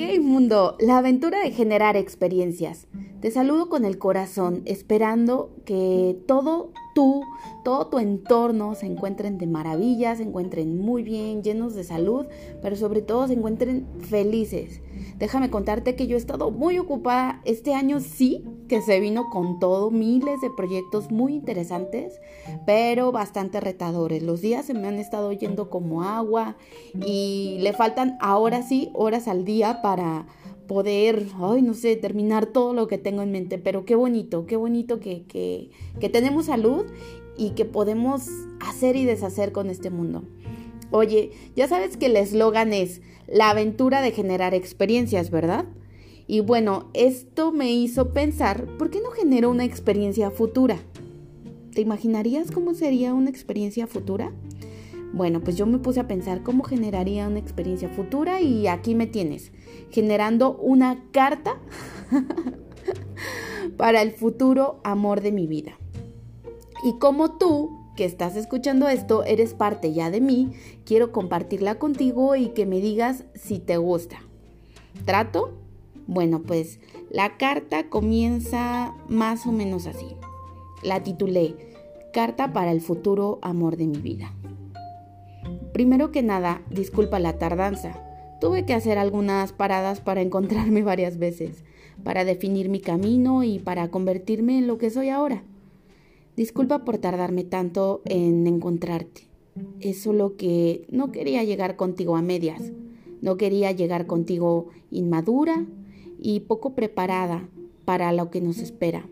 Ok mundo, la aventura de generar experiencias. Te saludo con el corazón, esperando que todo tú, todo tu entorno se encuentren de maravilla, se encuentren muy bien, llenos de salud, pero sobre todo se encuentren felices. Déjame contarte que yo he estado muy ocupada este año, sí, que se vino con todo, miles de proyectos muy interesantes, pero bastante retadores. Los días se me han estado yendo como agua y le faltan ahora sí horas al día para poder, ay, no sé, terminar todo lo que tengo en mente, pero qué bonito, qué bonito que, que, que tenemos salud y que podemos hacer y deshacer con este mundo. Oye, ya sabes que el eslogan es la aventura de generar experiencias, ¿verdad? Y bueno, esto me hizo pensar, ¿por qué no genero una experiencia futura? ¿Te imaginarías cómo sería una experiencia futura? Bueno, pues yo me puse a pensar cómo generaría una experiencia futura y aquí me tienes, generando una carta para el futuro amor de mi vida. Y como tú, que estás escuchando esto, eres parte ya de mí, quiero compartirla contigo y que me digas si te gusta. ¿Trato? Bueno, pues la carta comienza más o menos así. La titulé Carta para el futuro amor de mi vida. Primero que nada, disculpa la tardanza. Tuve que hacer algunas paradas para encontrarme varias veces, para definir mi camino y para convertirme en lo que soy ahora. Disculpa por tardarme tanto en encontrarte. Es solo que no quería llegar contigo a medias. No quería llegar contigo inmadura y poco preparada para lo que nos espera.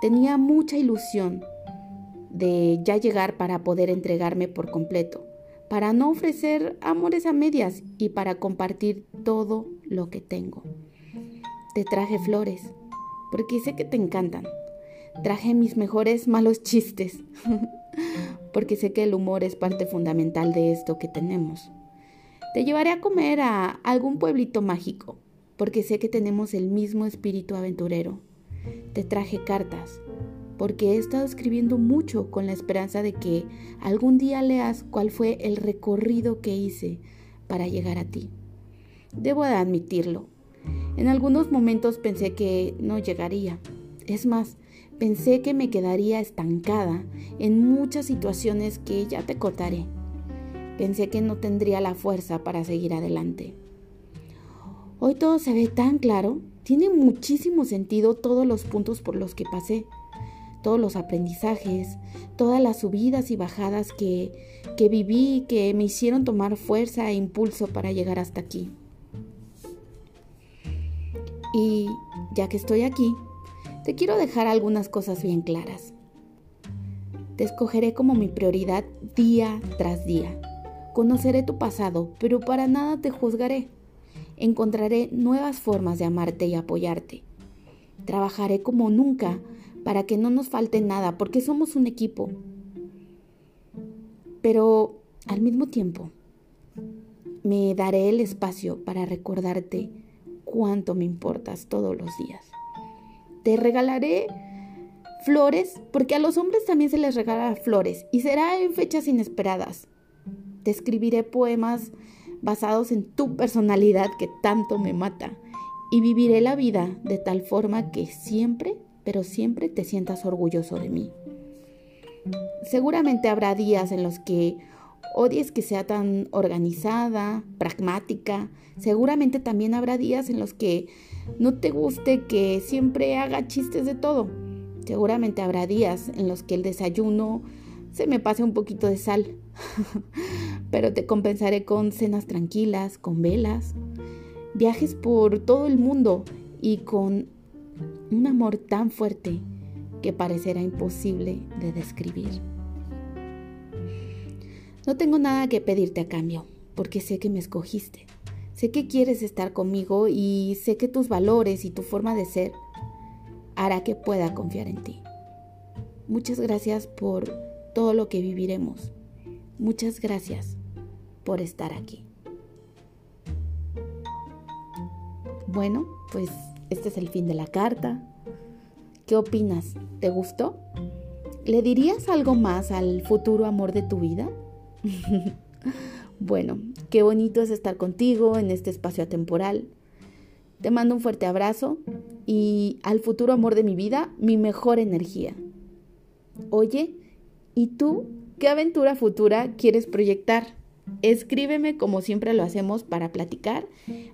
Tenía mucha ilusión de ya llegar para poder entregarme por completo para no ofrecer amores a medias y para compartir todo lo que tengo. Te traje flores, porque sé que te encantan. Traje mis mejores malos chistes, porque sé que el humor es parte fundamental de esto que tenemos. Te llevaré a comer a algún pueblito mágico, porque sé que tenemos el mismo espíritu aventurero. Te traje cartas, porque he estado escribiendo mucho con la esperanza de que algún día leas cuál fue el recorrido que hice para llegar a ti. Debo de admitirlo. En algunos momentos pensé que no llegaría. Es más, pensé que me quedaría estancada en muchas situaciones que ya te contaré. Pensé que no tendría la fuerza para seguir adelante. Hoy todo se ve tan claro, tiene muchísimo sentido todos los puntos por los que pasé todos los aprendizajes, todas las subidas y bajadas que, que viví, que me hicieron tomar fuerza e impulso para llegar hasta aquí. Y ya que estoy aquí, te quiero dejar algunas cosas bien claras. Te escogeré como mi prioridad día tras día. Conoceré tu pasado, pero para nada te juzgaré. Encontraré nuevas formas de amarte y apoyarte. Trabajaré como nunca para que no nos falte nada, porque somos un equipo. Pero al mismo tiempo, me daré el espacio para recordarte cuánto me importas todos los días. Te regalaré flores, porque a los hombres también se les regala flores, y será en fechas inesperadas. Te escribiré poemas basados en tu personalidad que tanto me mata, y viviré la vida de tal forma que siempre pero siempre te sientas orgulloso de mí. Seguramente habrá días en los que odies que sea tan organizada, pragmática. Seguramente también habrá días en los que no te guste que siempre haga chistes de todo. Seguramente habrá días en los que el desayuno se me pase un poquito de sal. Pero te compensaré con cenas tranquilas, con velas, viajes por todo el mundo y con un amor tan fuerte que parecerá imposible de describir. No tengo nada que pedirte a cambio, porque sé que me escogiste. Sé que quieres estar conmigo y sé que tus valores y tu forma de ser hará que pueda confiar en ti. Muchas gracias por todo lo que viviremos. Muchas gracias por estar aquí. Bueno, pues este es el fin de la carta. ¿Qué opinas? ¿Te gustó? ¿Le dirías algo más al futuro amor de tu vida? bueno, qué bonito es estar contigo en este espacio atemporal. Te mando un fuerte abrazo y al futuro amor de mi vida, mi mejor energía. Oye, ¿y tú qué aventura futura quieres proyectar? Escríbeme como siempre lo hacemos para platicar.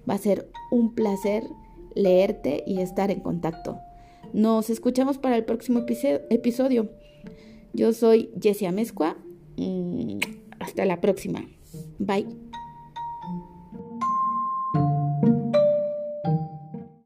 Va a ser un placer leerte y estar en contacto. Nos escuchamos para el próximo episodio. Yo soy Jessia Mezcua. Mm, hasta la próxima. Bye.